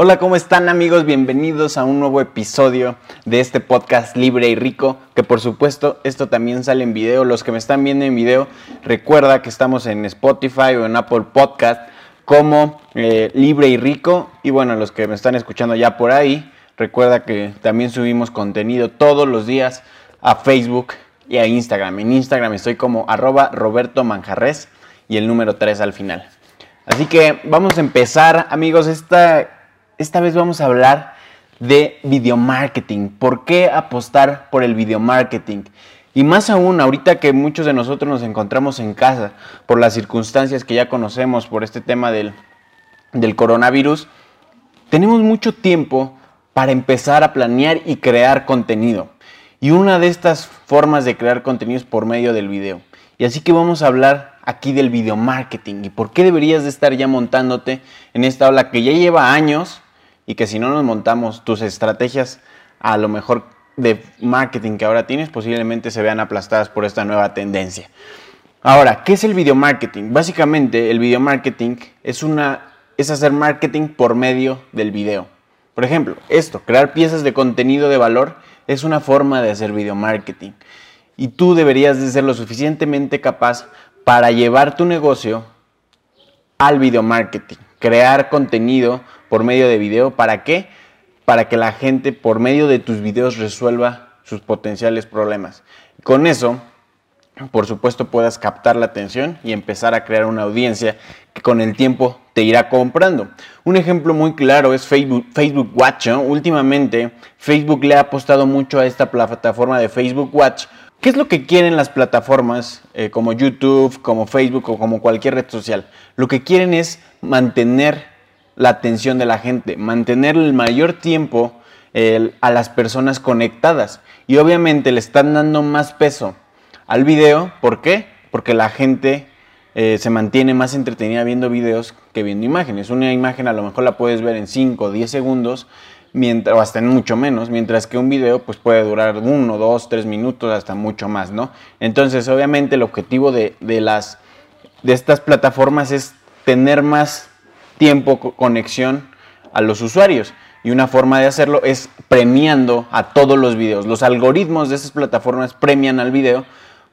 Hola, ¿cómo están amigos? Bienvenidos a un nuevo episodio de este podcast libre y rico, que por supuesto esto también sale en video. Los que me están viendo en video, recuerda que estamos en Spotify o en Apple Podcast como eh, libre y rico. Y bueno, los que me están escuchando ya por ahí, recuerda que también subimos contenido todos los días a Facebook y a Instagram. En Instagram estoy como arroba Roberto Manjarres y el número 3 al final. Así que vamos a empezar, amigos. Esta esta vez vamos a hablar de video marketing. ¿Por qué apostar por el video marketing? Y más aún, ahorita que muchos de nosotros nos encontramos en casa por las circunstancias que ya conocemos, por este tema del, del coronavirus, tenemos mucho tiempo para empezar a planear y crear contenido. Y una de estas formas de crear contenido es por medio del video. Y así que vamos a hablar aquí del video marketing y por qué deberías de estar ya montándote en esta ola que ya lleva años y que si no nos montamos tus estrategias a lo mejor de marketing que ahora tienes, posiblemente se vean aplastadas por esta nueva tendencia. Ahora, ¿qué es el video marketing? Básicamente, el video marketing es, una, es hacer marketing por medio del video. Por ejemplo, esto, crear piezas de contenido de valor es una forma de hacer video marketing. Y tú deberías de ser lo suficientemente capaz para llevar tu negocio al video marketing, crear contenido por medio de video. ¿Para qué? Para que la gente por medio de tus videos resuelva sus potenciales problemas. Con eso, por supuesto, puedas captar la atención y empezar a crear una audiencia que con el tiempo te irá comprando. Un ejemplo muy claro es Facebook, Facebook Watch. Últimamente, Facebook le ha apostado mucho a esta plataforma de Facebook Watch. ¿Qué es lo que quieren las plataformas eh, como YouTube, como Facebook o como cualquier red social? Lo que quieren es mantener la atención de la gente, mantener el mayor tiempo a las personas conectadas. Y obviamente le están dando más peso al video. ¿Por qué? Porque la gente eh, se mantiene más entretenida viendo videos que viendo imágenes. Una imagen a lo mejor la puedes ver en 5 o 10 segundos, mientras, o hasta en mucho menos, mientras que un video pues, puede durar 1, 2, 3 minutos, hasta mucho más, ¿no? Entonces, obviamente el objetivo de, de, las, de estas plataformas es tener más tiempo, conexión a los usuarios. Y una forma de hacerlo es premiando a todos los videos. Los algoritmos de esas plataformas premian al video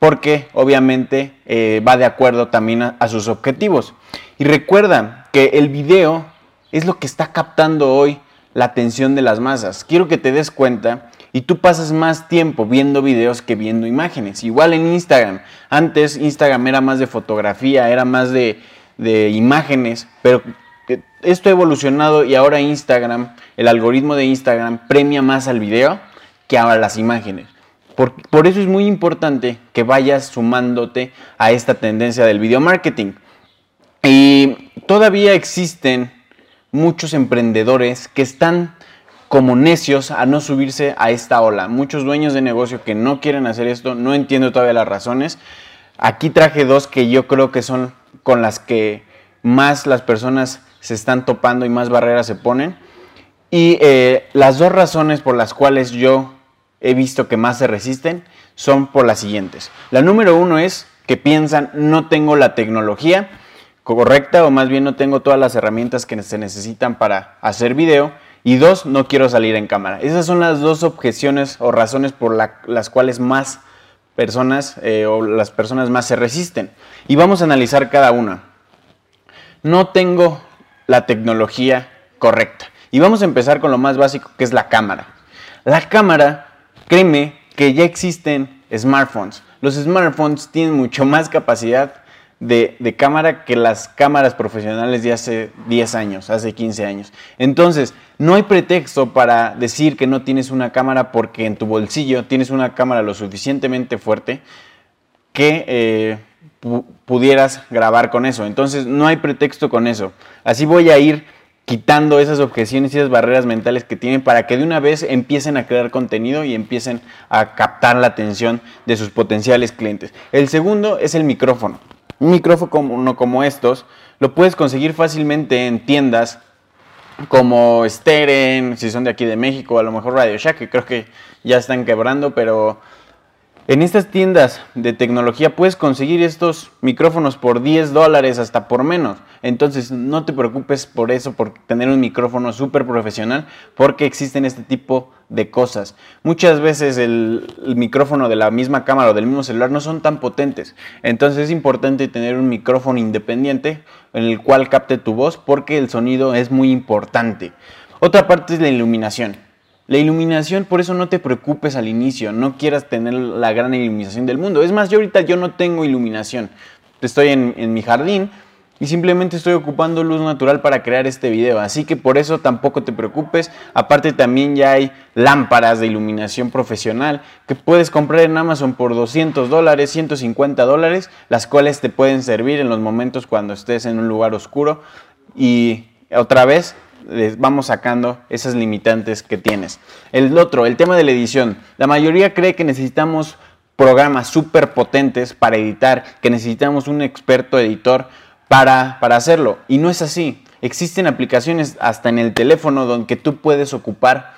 porque obviamente eh, va de acuerdo también a, sus objetivos. Y recuerda que el video es lo que está captando hoy la atención de las masas. Quiero que te des cuenta y tú pasas más tiempo viendo videos que viendo imágenes. Igual en Instagram. Antes Instagram era más de fotografía, era más de, de imágenes, pero esto ha evolucionado y ahora Instagram, el algoritmo de Instagram premia más al video que a las imágenes. Por, por, eso es muy importante que vayas sumándote a esta tendencia del video marketing. Y todavía existen muchos emprendedores que están como necios a no subirse a esta ola. Muchos dueños de negocio que no quieren hacer esto, no entiendo todavía las razones. Aquí traje dos que yo creo que son con las que más las personas se están topando y más barreras se ponen. Y eh, las dos razones por las cuales yo he visto que más se resisten son por las siguientes. La número uno es que piensan no tengo la tecnología correcta o más bien no tengo todas las herramientas que se necesitan para hacer video. Y dos, no quiero salir en cámara. Esas son las dos objeciones o razones por las cuales más personas eh, o las personas más se resisten. Y vamos a analizar cada una. No tengo la tecnología correcta. Y vamos a empezar con lo más básico, que es la cámara. La cámara, créeme que ya existen smartphones. Los smartphones tienen mucho más capacidad de, cámara que las cámaras profesionales de hace 10 años, hace 15 años. Entonces, no hay pretexto para decir que no tienes una cámara porque en tu bolsillo tienes una cámara lo suficientemente fuerte que eh, pudieras grabar con eso. Entonces no hay pretexto con eso. Así voy a ir quitando esas objeciones y esas barreras mentales que tienen para que de una vez empiecen a crear contenido y empiecen a captar la atención de sus potenciales clientes. El segundo es el micrófono. Un micrófono como, como estos lo puedes conseguir fácilmente en tiendas como Steren, si son de aquí de México, a lo mejor Radio Shack, que creo que ya están quebrando, pero En estas tiendas de tecnología puedes conseguir estos micrófonos por 10 dólares hasta por menos. Entonces no te preocupes por eso, por tener un micrófono súper profesional, porque existen este tipo de cosas. Muchas veces el, el, micrófono de la misma cámara o del mismo celular no son tan potentes. Entonces es importante tener un micrófono independiente en el cual capte tu voz porque el sonido es muy importante. Otra parte es la iluminación. La iluminación, por eso no te preocupes al inicio, no quieras tener la gran iluminación del mundo. Es más, yo ahorita yo no tengo iluminación. Estoy en, en mi jardín y simplemente estoy ocupando luz natural para crear este video. Así que por eso tampoco te preocupes. Aparte también ya hay lámparas de iluminación profesional que puedes comprar en Amazon por 200 dólares, 150 dólares, las cuales te pueden servir en los momentos cuando estés en un lugar oscuro. Y otra vez vamos sacando esas limitantes que tienes. El otro, el tema de la edición. La mayoría cree que necesitamos programas súper potentes para editar, que necesitamos un experto editor para, para hacerlo. Y no es así. Existen aplicaciones hasta en el teléfono donde tú puedes ocupar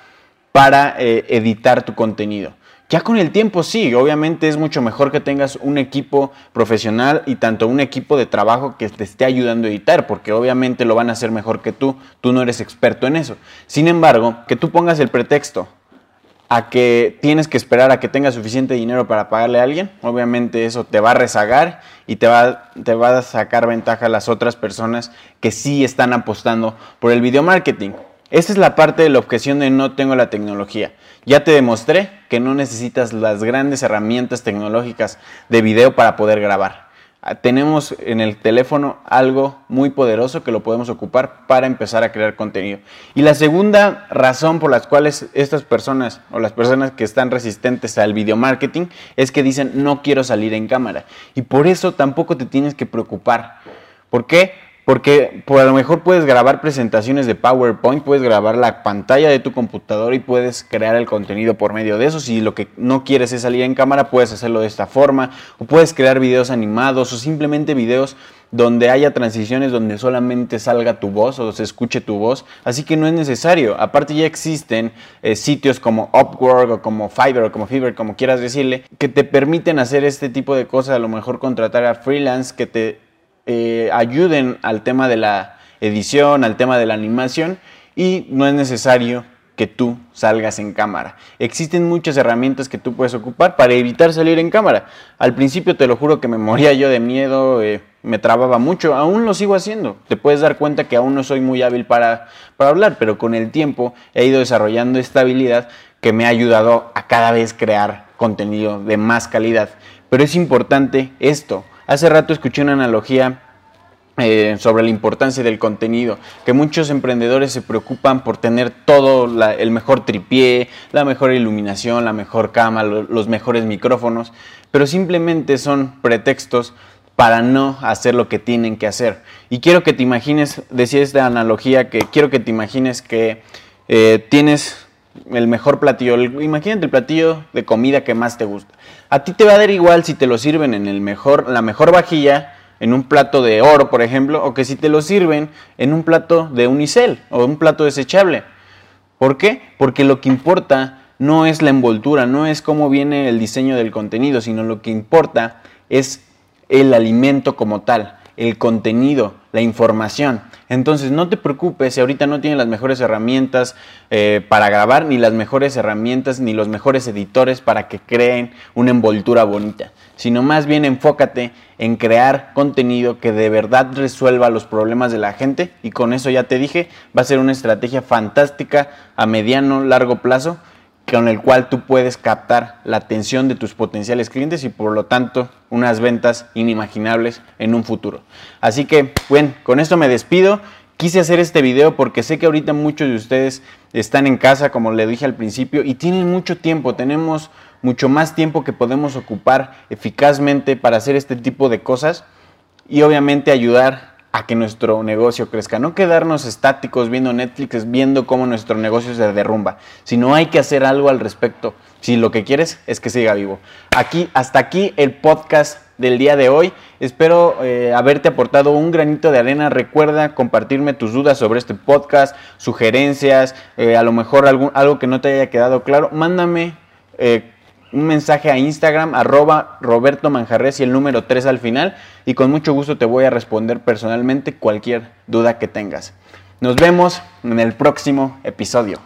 para eh, editar tu contenido. Ya con el tiempo sí, obviamente es mucho mejor que tengas un equipo profesional y tanto un equipo de trabajo que te esté ayudando a editar, porque obviamente lo van a hacer mejor que tú, tú no eres experto en eso. Sin embargo, que tú pongas el pretexto a que tienes que esperar a que tengas suficiente dinero para pagarle a alguien, obviamente eso te va a rezagar y te va, te va a sacar ventaja a las otras personas que sí están apostando por el video marketing. Esta es la parte de la objeción de no tengo la tecnología. Ya te demostré que no necesitas las grandes herramientas tecnológicas de video para poder grabar. Ah, tenemos en el teléfono algo muy poderoso que lo podemos ocupar para empezar a crear contenido. Y la segunda razón por las cuales estas personas o las personas que están resistentes al video marketing es que dicen no quiero salir en cámara. Y por eso tampoco te tienes que preocupar. ¿Por qué? Porque por a lo mejor puedes grabar presentaciones de PowerPoint, puedes grabar la pantalla de tu computador y puedes crear el contenido por medio de eso. Si lo que no quieres es salir en cámara, puedes hacerlo de esta forma. O puedes crear videos animados o simplemente videos donde haya transiciones donde solamente salga tu voz o se escuche tu voz. Así que no es necesario. Aparte ya existen eh, sitios como Upwork o como Fiverr o como Fiverr, como quieras decirle, que te permiten hacer este tipo de cosas. A lo mejor contratar a freelance que te eh, ayuden al tema de la edición, al tema de la animación y no es necesario que tú salgas en cámara. Existen muchas herramientas que tú puedes ocupar para evitar salir en cámara. Al principio te lo juro que me moría yo de miedo, eh, me trababa mucho, aún lo sigo haciendo. Te puedes dar cuenta que aún no soy muy hábil para, para hablar, pero con el tiempo he ido desarrollando esta habilidad que me ha ayudado a cada vez crear contenido de más calidad. Pero es importante esto, Hace rato escuché una analogía eh, sobre la importancia del contenido, que muchos emprendedores se preocupan por tener todo el mejor tripié, la mejor iluminación, la mejor cama, los mejores micrófonos, pero simplemente son pretextos para no hacer lo que tienen que hacer. Y quiero que te imagines, decía esta analogía, que quiero que te imagines que eh, tienes el mejor platillo, imagínate el platillo de comida que más te gusta. A ti te va a dar igual si te lo sirven en el mejor, la mejor vajilla, en un plato de oro, por ejemplo, o que si te lo sirven en un plato de unicel o un plato desechable. ¿Por qué? Porque lo que importa no es la envoltura, no es cómo viene el diseño del contenido, sino lo que importa es el alimento como tal el contenido, la información. Entonces no te preocupes si ahorita no tienes las mejores herramientas eh, para grabar, ni las mejores herramientas, ni los mejores editores para que creen una envoltura bonita, sino más bien enfócate en crear contenido que de verdad resuelva los problemas de la gente y con eso ya te dije, va a ser una estrategia fantástica a mediano, largo plazo con el cual tú puedes captar la atención de tus potenciales clientes y por lo tanto unas ventas inimaginables en un futuro. Así que, bueno, con esto me despido. Quise hacer este video porque sé que ahorita muchos de ustedes están en casa, como le dije al principio, y tienen mucho tiempo. Tenemos mucho más tiempo que podemos ocupar eficazmente para hacer este tipo de cosas y obviamente ayudar a que nuestro negocio crezca. No quedarnos estáticos viendo Netflix, viendo cómo nuestro negocio se derrumba, sino hay que hacer algo al respecto. Si lo que quieres es que siga vivo. Aquí, hasta aquí el podcast del día de hoy. Espero eh, haberte aportado un granito de arena. Recuerda compartirme tus dudas sobre este podcast, sugerencias, eh, a lo mejor algún, algo que no te haya quedado claro. Mándame eh, un mensaje a Instagram, arroba Roberto Manjarres y el número 3 al final. Y con mucho gusto te voy a responder personalmente cualquier duda que tengas. Nos vemos en el próximo episodio.